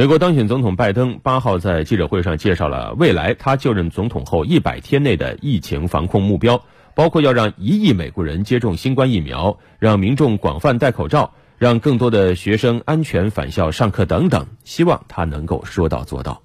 美国当选总统拜登八号在记者会上介绍了未来他就任总统后一百天内的疫情防控目标包括要让一亿美国人接种新冠疫苗让民众广泛戴口罩让更多的学生安全返校上课等等希望他能够说到做到。